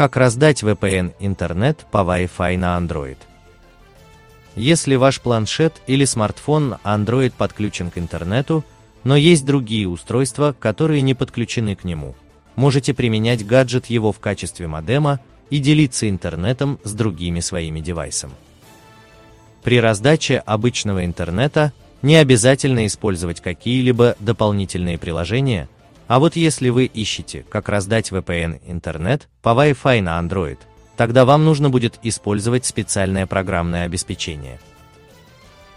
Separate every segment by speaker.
Speaker 1: Как раздать VPN интернет по Wi-Fi на Android? Если ваш планшет или смартфон Android подключен к интернету, но есть другие устройства, которые не подключены к нему, можете применять гаджет его в качестве модема и делиться интернетом с другими своими девайсами. При раздаче обычного интернета не обязательно использовать какие-либо дополнительные приложения – а вот если вы ищете, как раздать VPN интернет по Wi-Fi на Android, тогда вам нужно будет использовать специальное программное обеспечение.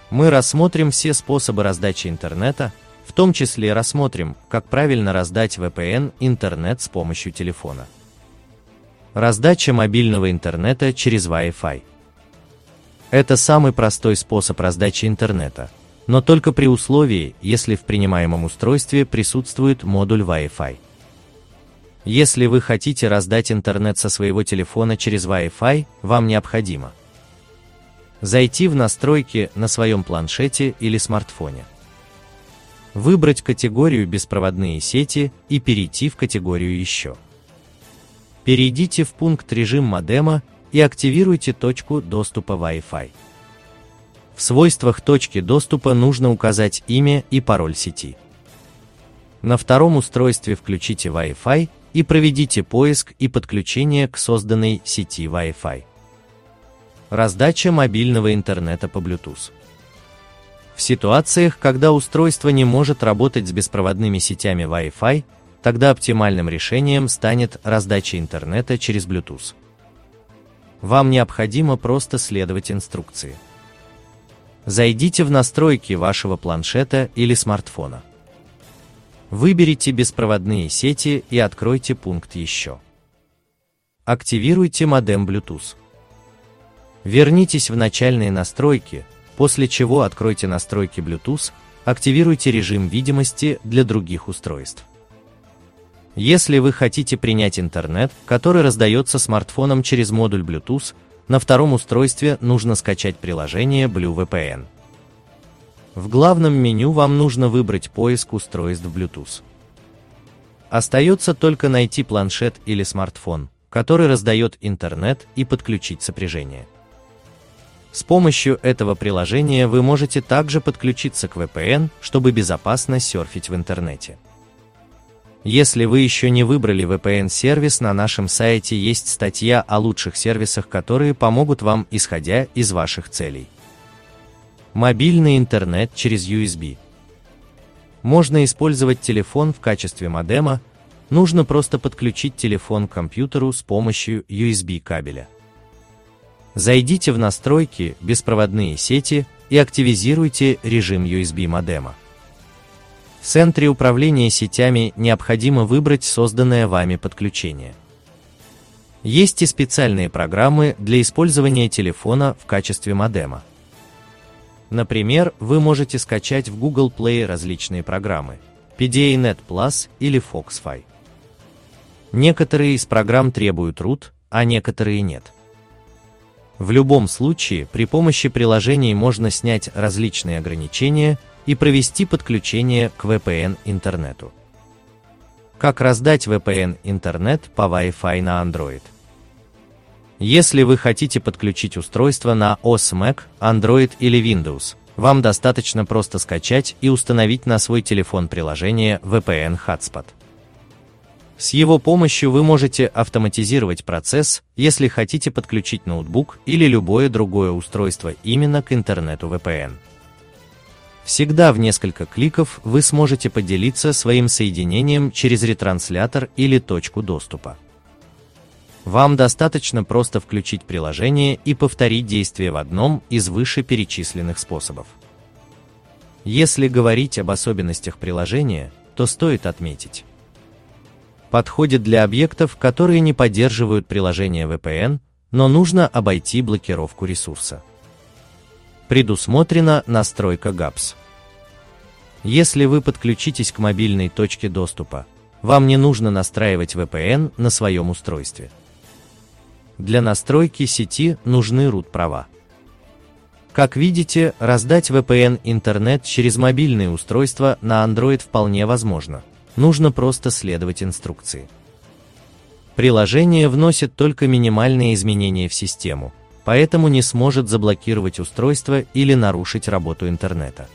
Speaker 1: Мы рассмотрим все способы раздачи интернета, в том числе рассмотрим, как правильно раздать VPN интернет с помощью телефона. Раздача мобильного интернета через Wi-Fi. Это самый простой способ раздачи интернета – но только при условии, если в принимаемом устройстве присутствует модуль Wi-Fi. Если вы хотите раздать интернет со своего телефона через Wi-Fi, вам необходимо зайти в настройки на своем планшете или смартфоне, выбрать категорию «Беспроводные сети» и перейти в категорию «Еще». Перейдите в пункт «Режим модема» и активируйте точку доступа Wi-Fi. В свойствах точки доступа нужно указать имя и пароль сети. На втором устройстве включите Wi-Fi и проведите поиск и подключение к созданной сети Wi-Fi. Раздача мобильного интернета по Bluetooth. В ситуациях, когда устройство не может работать с беспроводными сетями Wi-Fi, тогда оптимальным решением станет раздача интернета через Bluetooth. Вам необходимо просто следовать инструкции. Зайдите в настройки вашего планшета или смартфона. Выберите беспроводные сети и откройте пункт «Еще». Активируйте модем Bluetooth. Вернитесь в начальные настройки, после чего откройте настройки Bluetooth, активируйте режим видимости для других устройств. Если вы хотите принять интернет, который раздается смартфоном через модуль Bluetooth, на втором устройстве нужно скачать приложение BlueVPN. В главном меню вам нужно выбрать поиск устройств Bluetooth. Остается только найти планшет или смартфон, который раздает интернет и подключить сопряжение. С помощью этого приложения вы можете также подключиться к VPN, чтобы безопасно серфить в интернете. Если вы еще не выбрали VPN-сервис, на нашем сайте есть статья о лучших сервисах, которые помогут вам, исходя из ваших целей. Мобильный интернет через USB. Можно использовать телефон в качестве модема, нужно просто подключить телефон к компьютеру с помощью USB кабеля. Зайдите в настройки «Беспроводные сети» и активизируйте режим USB модема. В центре управления сетями необходимо выбрать созданное вами подключение. Есть и специальные программы для использования телефона в качестве модема. Например, вы можете скачать в Google Play различные программы PDA-Net Plus или FoxFi. Некоторые из программ требуют root, а некоторые нет. В любом случае, при помощи приложений можно снять различные ограничения – и провести подключение к VPN интернету. Как раздать VPN интернет по Wi-Fi на Android? Если вы хотите подключить устройство на OS Mac, Android или Windows, вам достаточно просто скачать и установить на свой телефон приложение VPN Hotspot. С его помощью вы можете автоматизировать процесс, если хотите подключить ноутбук или любое другое устройство именно к интернету VPN. Всегда в несколько кликов вы сможете поделиться своим соединением через ретранслятор или точку доступа. Вам достаточно просто включить приложение и повторить действие в одном из вышеперечисленных способов. Если говорить об особенностях приложения, то стоит отметить. Подходит для объектов, которые не поддерживают приложение VPN, но нужно обойти блокировку ресурса предусмотрена настройка GAPS. Если вы подключитесь к мобильной точке доступа, вам не нужно настраивать VPN на своем устройстве. Для настройки сети нужны root-права. Как видите, раздать VPN интернет через мобильные устройства на Android вполне возможно. Нужно просто следовать инструкции. Приложение вносит только минимальные изменения в систему, поэтому не сможет заблокировать устройство или нарушить работу интернета.